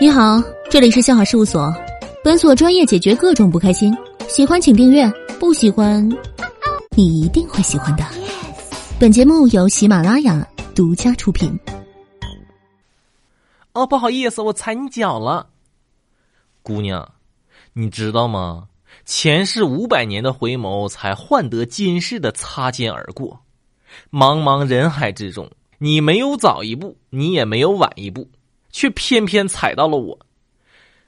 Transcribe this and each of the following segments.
你好，这里是笑话事务所，本所专业解决各种不开心。喜欢请订阅，不喜欢你一定会喜欢的。本节目由喜马拉雅独家出品。哦，不好意思，我踩你脚了，姑娘，你知道吗？前世五百年的回眸，才换得今世的擦肩而过。茫茫人海之中，你没有早一步，你也没有晚一步。却偏偏踩到了我，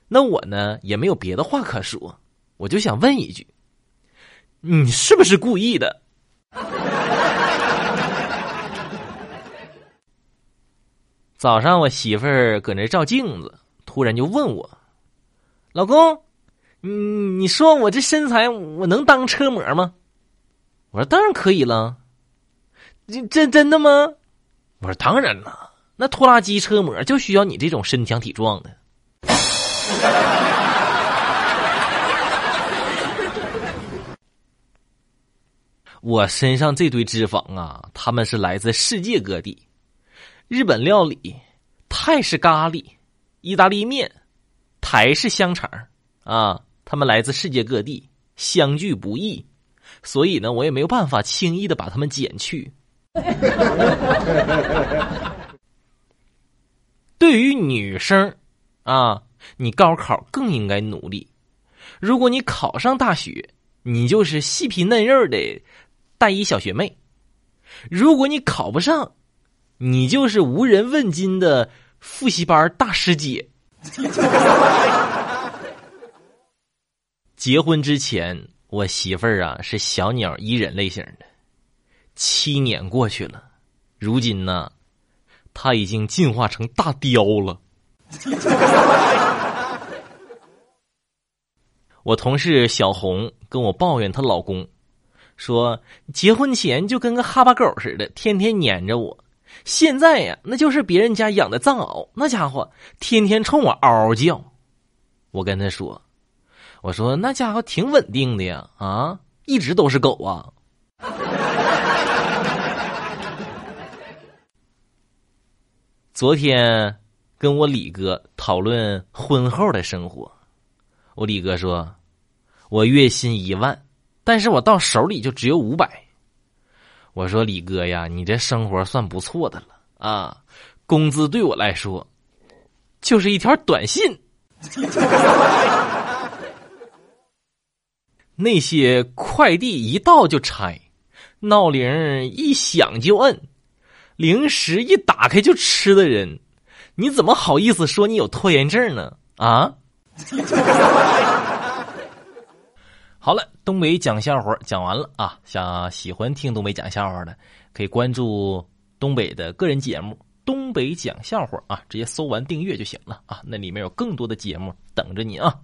那我呢也没有别的话可说，我就想问一句：你是不是故意的？早上我媳妇儿搁那照镜子，突然就问我：“老公，你你说我这身材，我能当车模吗？”我说：“当然可以了。”真真真的吗？我说：“当然了。”那拖拉机车模就需要你这种身强体壮的。我身上这堆脂肪啊，他们是来自世界各地，日本料理、泰式咖喱、意大利面、台式香肠啊，他们来自世界各地，相聚不易，所以呢，我也没有办法轻易的把它们减去。对于女生，啊，你高考更应该努力。如果你考上大学，你就是细皮嫩肉的大一小学妹；如果你考不上，你就是无人问津的复习班大师姐。结婚之前，我媳妇儿啊是小鸟依人类型的。七年过去了，如今呢？他已经进化成大雕了。我同事小红跟我抱怨她老公，说结婚前就跟个哈巴狗似的，天天黏着我。现在呀，那就是别人家养的藏獒，那家伙天天冲我嗷嗷叫。我跟他说：“我说那家伙挺稳定的呀，啊，一直都是狗啊。”昨天跟我李哥讨论婚后的生活，我李哥说：“我月薪一万，但是我到手里就只有五百。”我说：“李哥呀，你这生活算不错的了啊，工资对我来说就是一条短信。那些快递一到就拆，闹铃一响就摁。”零食一打开就吃的人，你怎么好意思说你有拖延症呢？啊！好了，东北讲笑话讲完了啊！想喜欢听东北讲笑话的，可以关注东北的个人节目《东北讲笑话》啊，直接搜完订阅就行了啊！那里面有更多的节目等着你啊！